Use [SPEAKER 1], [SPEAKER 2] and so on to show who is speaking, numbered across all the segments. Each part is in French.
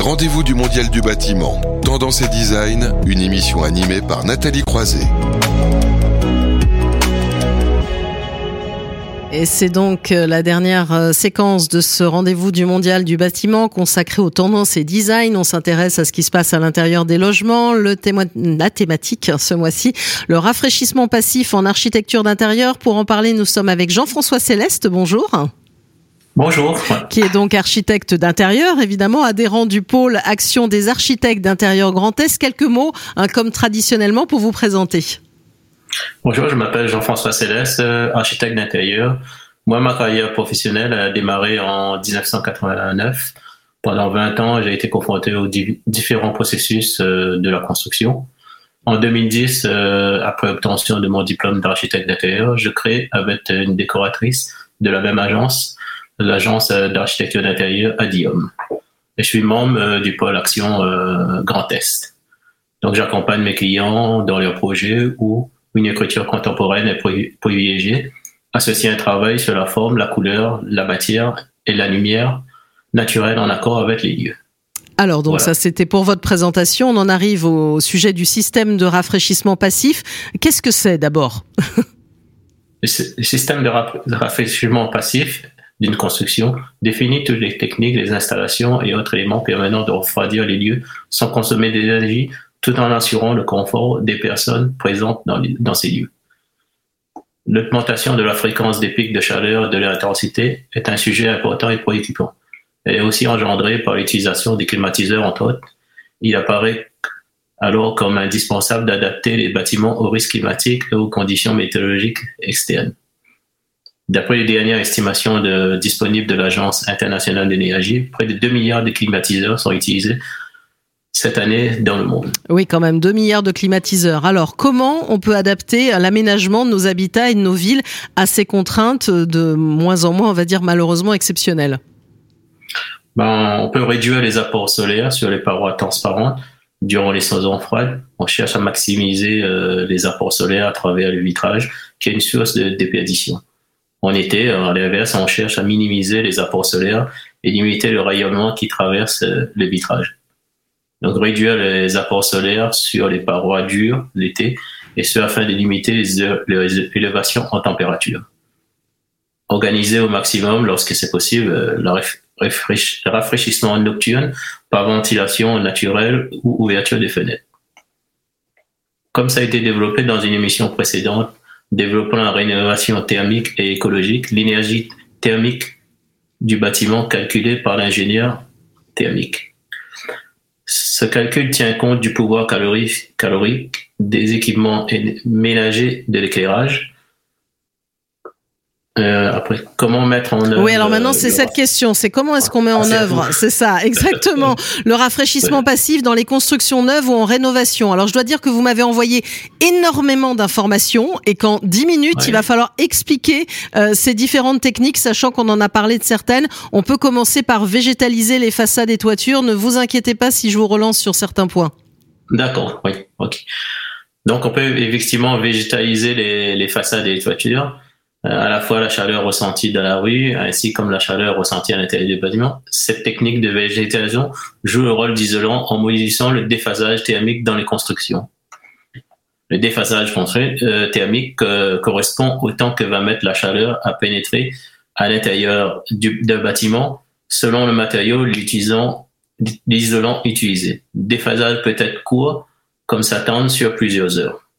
[SPEAKER 1] Rendez-vous du Mondial du bâtiment, Tendance et Design, une émission animée par Nathalie Croiset.
[SPEAKER 2] Et c'est donc euh, la dernière euh, séquence de ce rendez-vous du mondial du bâtiment consacré aux tendances et design. On s'intéresse à ce qui se passe à l'intérieur des logements. Le la thématique ce mois-ci, le rafraîchissement passif en architecture d'intérieur. Pour en parler, nous sommes avec Jean-François Céleste. Bonjour.
[SPEAKER 3] Bonjour.
[SPEAKER 2] Qui est donc architecte d'intérieur, évidemment, adhérent du pôle Action des architectes d'intérieur Grand Est. Quelques mots, hein, comme traditionnellement, pour vous présenter.
[SPEAKER 3] Bonjour, je m'appelle Jean-François Céleste, euh, architecte d'intérieur. Moi, ma carrière professionnelle a démarré en 1989. Pendant 20 ans, j'ai été confronté aux différents processus euh, de la construction. En 2010, euh, après obtention de mon diplôme d'architecte d'intérieur, je crée avec une décoratrice de la même agence, l'agence d'architecture d'intérieur Adium. Et je suis membre du pôle Action Grand Est. Donc, j'accompagne mes clients dans leurs projets ou une écriture contemporaine est privilégiée, associer un travail sur la forme, la couleur, la matière et la lumière naturelle en accord avec les lieux.
[SPEAKER 2] Alors donc ça c'était pour votre présentation. On en arrive au sujet du système de rafraîchissement passif. Qu'est-ce que c'est d'abord?
[SPEAKER 3] Le système de rafraîchissement passif d'une construction définit toutes les techniques, les installations et autres éléments permettant de refroidir les lieux sans consommer d'énergie tout en assurant le confort des personnes présentes dans, ces lieux. L'augmentation de la fréquence des pics de chaleur et de l'intensité est un sujet important et préoccupant. Elle est aussi engendrée par l'utilisation des climatiseurs, entre autres. Il apparaît alors comme indispensable d'adapter les bâtiments aux risques climatiques et aux conditions météorologiques externes. D'après les dernières estimations disponibles de l'Agence internationale d'énergie, près de 2 milliards de climatiseurs sont utilisés cette année dans le monde.
[SPEAKER 2] Oui, quand même, 2 milliards de climatiseurs. Alors, comment on peut adapter l'aménagement de nos habitats et de nos villes à ces contraintes de moins en moins, on va dire, malheureusement exceptionnelles?
[SPEAKER 3] Ben, On peut réduire les apports solaires sur les parois transparentes durant les saisons froides. On cherche à maximiser euh, les apports solaires à travers le vitrage, qui est une source de déperdition. En été, à l'inverse, on cherche à minimiser les apports solaires et limiter le rayonnement qui traverse euh, le vitrage. Donc réduire les apports solaires sur les parois dures l'été, et ce afin de limiter les, élévations en température. Organiser au maximum, lorsque c'est possible, euh, le rafraîchissement nocturne par ventilation naturelle ou ouverture des fenêtres. Comme ça a été développé dans une émission précédente, développant la rénovation thermique et écologique, l'énergie thermique du bâtiment calculée par l'ingénieur thermique. Ce calcul tient compte du pouvoir calorique, des équipements ménagers de l'éclairage, euh, après, comment mettre en œuvre
[SPEAKER 2] Oui, alors maintenant, c'est cette question. C'est comment est-ce qu'on met en ah, œuvre? C'est ça, exactement. le rafraîchissement passif dans les constructions neuves ou en rénovation. Alors, je dois dire que vous m'avez envoyé énormément d'informations et qu'en 10 minutes, il va falloir expliquer euh, ces différentes techniques, sachant qu'on en a parlé de certaines. On peut commencer par végétaliser les façades et toitures. Ne vous inquiétez pas si je vous relance sur certains points.
[SPEAKER 3] D'accord, oui, ok. Donc, on peut effectivement végétaliser les, les façades et les toitures. Euh, à la fois la chaleur ressentie dans la rue ainsi comme la chaleur ressentie à l'intérieur du bâtiment. Cette technique de végétation joue le rôle d'isolant en modifiant le déphasage thermique dans les constructions. Le déphasage euh, thermique euh, correspond au temps que va mettre la chaleur à pénétrer à l'intérieur d'un bâtiment selon le matériau l'isolant utilisé. Le déphasage peut être court comme s'attendre sur plusieurs heures.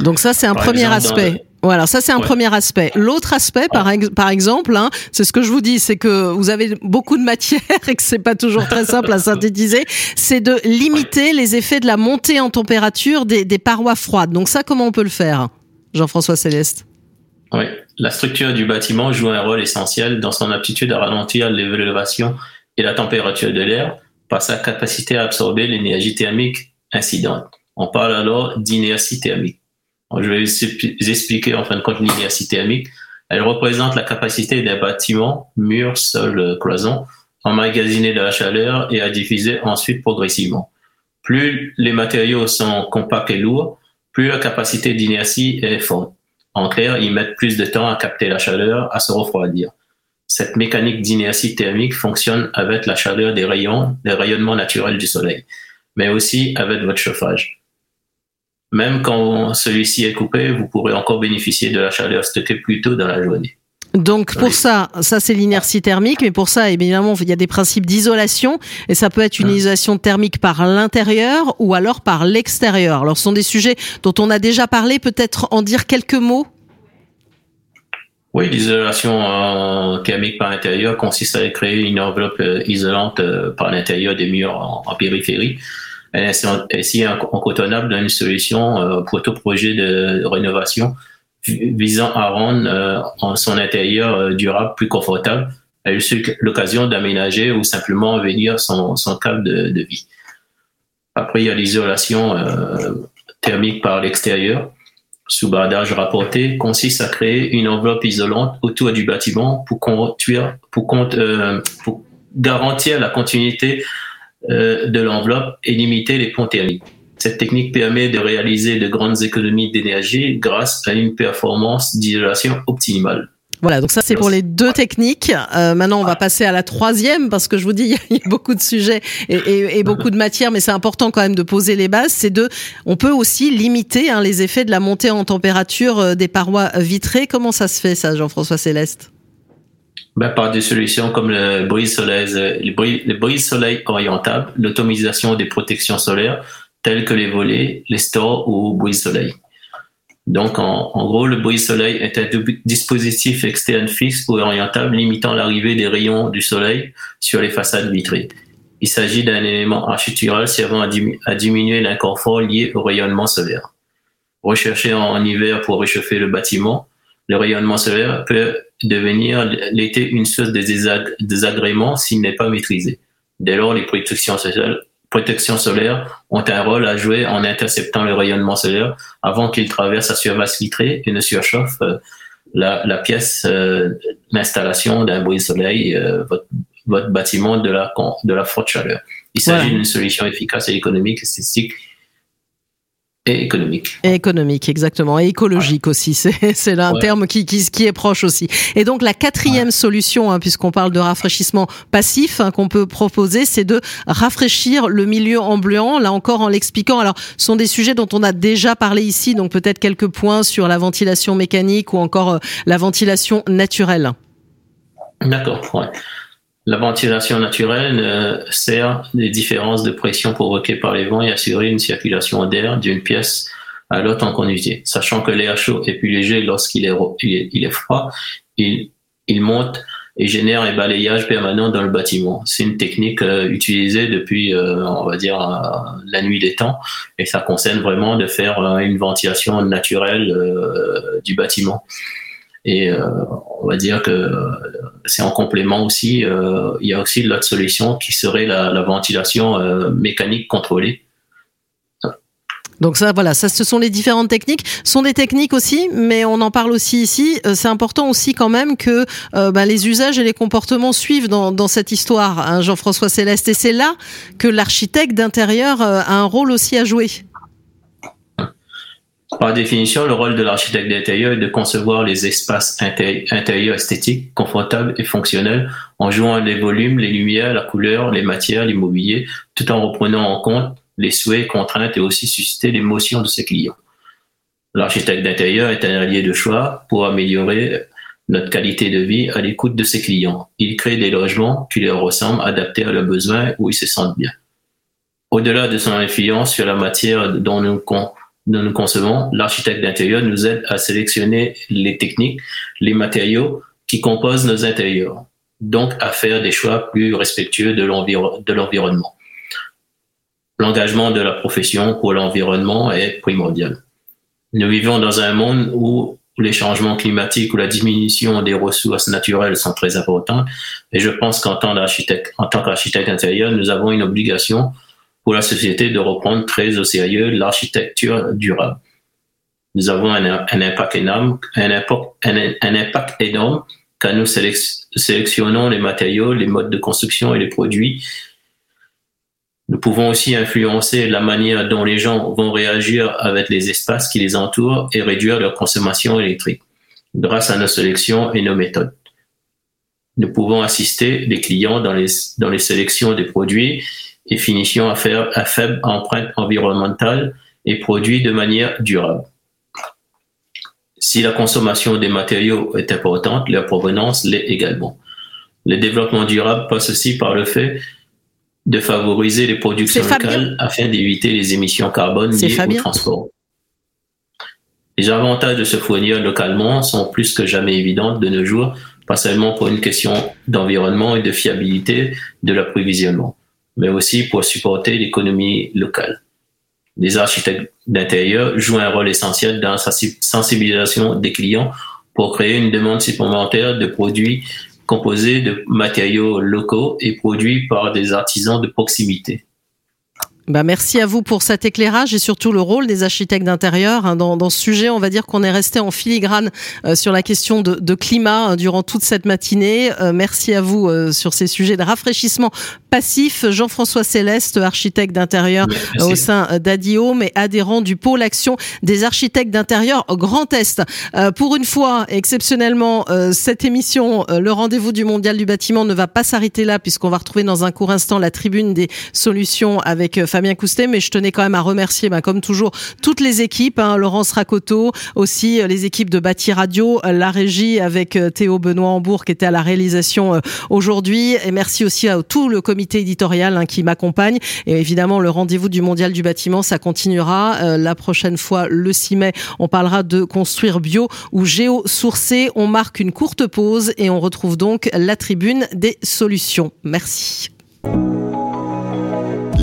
[SPEAKER 2] Donc ça, c'est un premier aspect. Voilà, ça c'est un premier aspect. L'autre aspect, par, par exemple, hein, c'est ce que je vous dis, c'est que vous avez beaucoup de matière et que c'est pas toujours très simple à synthétiser. C'est de limiter les effets de la montée en température des, des parois froides. Donc ça, comment on peut le faire, Jean-François Céleste?
[SPEAKER 3] Oui, la structure du bâtiment joue un rôle essentiel dans son aptitude à ralentir l'élévation et la température de l'air par sa capacité à absorber l'énergie thermique incidente. On parle alors d'inertie thermique. Je vais vous expliquer en fin de compte l'inertie thermique. Elle représente la capacité d'un bâtiment, mur, sol, cloison, à emmagasiner de la chaleur et à diffuser ensuite progressivement. Plus les matériaux sont compacts et lourds, plus la capacité d'inertie est forte. En clair, ils mettent plus de temps à capter la chaleur, à se refroidir. Cette mécanique d'inertie thermique fonctionne avec la chaleur des rayons, des rayonnements naturels du soleil, mais aussi avec votre chauffage. Même quand celui-ci est coupé, vous pourrez encore bénéficier de la chaleur stockée plus tôt dans la journée.
[SPEAKER 2] Donc pour ça, ça c'est l'inertie thermique, mais pour ça, évidemment, il y a des principes d'isolation, et ça peut être une isolation thermique par l'intérieur ou alors par l'extérieur. Alors ce sont des sujets dont on a déjà parlé, peut-être en dire quelques mots?
[SPEAKER 3] Oui, l'isolation euh, thermique par l'intérieur consiste à créer une enveloppe euh, isolante euh, par l'intérieur des murs en, périphérie. Elle est ainsi incotonnable dans une solution pour tout projet de rénovation visant à rendre son intérieur durable plus confortable. A eu l'occasion d'aménager ou simplement venir son, son cadre de, vie. Après, il y a l'isolation thermique par l'extérieur sous bardage rapporté consiste à créer une enveloppe isolante autour du bâtiment pour, euh, garantir la continuité euh, de l'enveloppe et limiter les ponts thermiques. Cette technique permet de réaliser de grandes économies d'énergie grâce à une performance d'isolation optimale.
[SPEAKER 2] Voilà, donc ça c'est pour les deux techniques. Euh, maintenant, on va passer à la troisième parce que je vous dis, il y a beaucoup de sujets et, beaucoup de matières, mais c'est important quand même de poser les bases. C'est de, on peut aussi limiter hein, les effets de la montée en température euh, des parois vitrées. Comment ça se fait ça, Jean-François Céleste?
[SPEAKER 3] Ben, par des solutions comme le brise-soleil, le brise-soleil orientable, l'automatisation des protections solaires telles que les volets, les stores ou brise-soleil. Donc, en, gros, le brise-soleil est un dispositif externe fixe ou orientable limitant l'arrivée des rayons du soleil sur les façades vitrées. Il s'agit d'un élément architectural servant à, diminuer l'inconfort lié au rayonnement solaire. Recherché en, hiver pour réchauffer le bâtiment, le rayonnement solaire peut devenir l'été une source de désagrément s'il n'est pas maîtrisé. Dès lors, les protections sociales protection solaire ont un rôle à jouer en interceptant le rayonnement solaire avant qu'il traverse la surface vitrée et ne surchauffe euh, la, pièce, euh, l'installation d'un bruit soleil, euh, votre, votre, bâtiment de la, de la forte chaleur. Il s'agit d'une solution efficace et économique, esthétique et économique.
[SPEAKER 2] Et économique, exactement. Et écologique aussi. C'est un terme qui, qui, qui, est proche aussi. Et donc, la quatrième solution, hein, puisqu'on parle de rafraîchissement passif, hein, qu'on peut proposer, c'est de rafraîchir le milieu ambiant. Là encore, en l'expliquant. Alors, ce sont des sujets dont on a déjà parlé ici. Donc, peut-être quelques points sur la ventilation mécanique ou encore euh, la ventilation naturelle.
[SPEAKER 3] D'accord. Ouais. La ventilation naturelle euh, sert des différences de pression provoquées par les vents et assurer une circulation d'air d'une pièce à l'autre en continuité. Sachant que l'air chaud est plus léger lorsqu'il est, il est, froid, il, il monte et génère un balayage permanent dans le bâtiment. C'est une technique euh, utilisée depuis, euh, on va dire, la nuit des temps, et ça concerne vraiment de faire une ventilation naturelle du bâtiment. Et euh, on va dire que euh, c'est en complément aussi. Euh, il y a aussi l'autre solution qui serait la, la ventilation mécanique contrôlée.
[SPEAKER 2] Donc ça, voilà, ça, ce sont les différentes techniques. Ce sont des techniques aussi, mais on en parle aussi ici. C'est important aussi quand même que euh, ben, les usages et les comportements suivent dans, dans cette histoire, hein, Jean-François Céleste. Et c'est là que l'architecte d'intérieur a un rôle aussi à jouer.
[SPEAKER 3] Par définition, le rôle de l'architecte d'intérieur est de concevoir les espaces intérieurs esthétiques, confortables et fonctionnels en jouant les volumes, les lumières, la couleur, les matières, l'immobilier, tout en reprenant en compte les souhaits, contraintes et aussi susciter l'émotion de ses clients. L'architecte d'intérieur est un allié de choix pour améliorer notre qualité de vie à l'écoute de ses clients. Il crée des logements qui leur ressemblent, adaptés à leurs besoins, où ils se sentent bien. Au-delà de son influence sur la matière dont nous, nous nous concevons, l'architecte d'intérieur nous aide à sélectionner les techniques, les matériaux qui composent nos intérieurs, donc à faire des choix plus respectueux de l'environnement. L'engagement de la profession pour l'environnement est primordial. Nous vivons dans un monde où les changements climatiques ou la diminution des ressources naturelles sont très importants. Et je pense qu'en tant qu'architecte, en tant intérieur, nous avons une obligation pour la société de reprendre très au sérieux l'architecture durable. Nous avons un, impact énorme, un impact, énorme quand nous sélectionnons les matériaux, les modes de construction et les produits. Nous pouvons aussi influencer la manière dont les gens vont réagir avec les espaces qui les entourent et réduire leur consommation électrique grâce à nos sélections et nos méthodes. Nous pouvons assister les clients dans les, dans les sélections des produits et finitions à, faire, à faible empreinte environnementale et produits de manière durable. Si la consommation des matériaux est importante, leur provenance l'est également. Le développement durable passe aussi par le fait de favoriser les productions locales afin d'éviter les émissions carbone liées au transport. Les avantages de se fournir localement sont plus que jamais évidents de nos jours, pas seulement pour une question d'environnement et de fiabilité de l'approvisionnement, mais aussi pour supporter l'économie locale. Les architectes d'intérieur jouent un rôle essentiel dans la sensibilisation des clients pour créer une demande supplémentaire de produits composés de matériaux locaux et produits par des artisans de proximité.
[SPEAKER 2] Bah merci à vous pour cet éclairage et surtout le rôle des architectes d'intérieur hein, dans, dans, ce sujet. On va dire qu'on est resté en filigrane euh, sur la question de, de climat hein, durant toute cette matinée. Euh, merci à vous euh, sur ces sujets de rafraîchissement passif. Jean-François Céleste, architecte d'intérieur au sein d'Adio, mais adhérent du pôle action des architectes d'intérieur Grand Est. pour une fois, exceptionnellement, cette émission, le rendez-vous du Mondial du bâtiment, ne va pas s'arrêter là puisqu'on va retrouver dans un court instant la tribune des solutions avec Fabien Coustet, mais je tenais quand même à remercier, bah, comme toujours, toutes les équipes, hein, Laurence Racoto, aussi euh, les équipes de Bâti Radio, euh, la régie avec euh, Théo Benoît Hambourg qui était à la réalisation aujourd'hui, et merci aussi à tout le comité éditorial hein, qui m'accompagne, et évidemment le rendez-vous du Mondial du bâtiment, ça continuera. la prochaine fois, le 6 mai, on parlera de construire bio ou géo-sourcé. On marque une courte pause et on retrouve donc la tribune des solutions. Merci.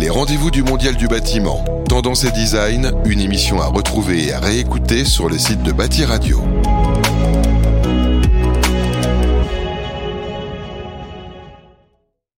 [SPEAKER 1] Les rendez-vous du Mondial du bâtiment, Tendance et Design, une émission à retrouver et à réécouter sur le site de Bâti Radio.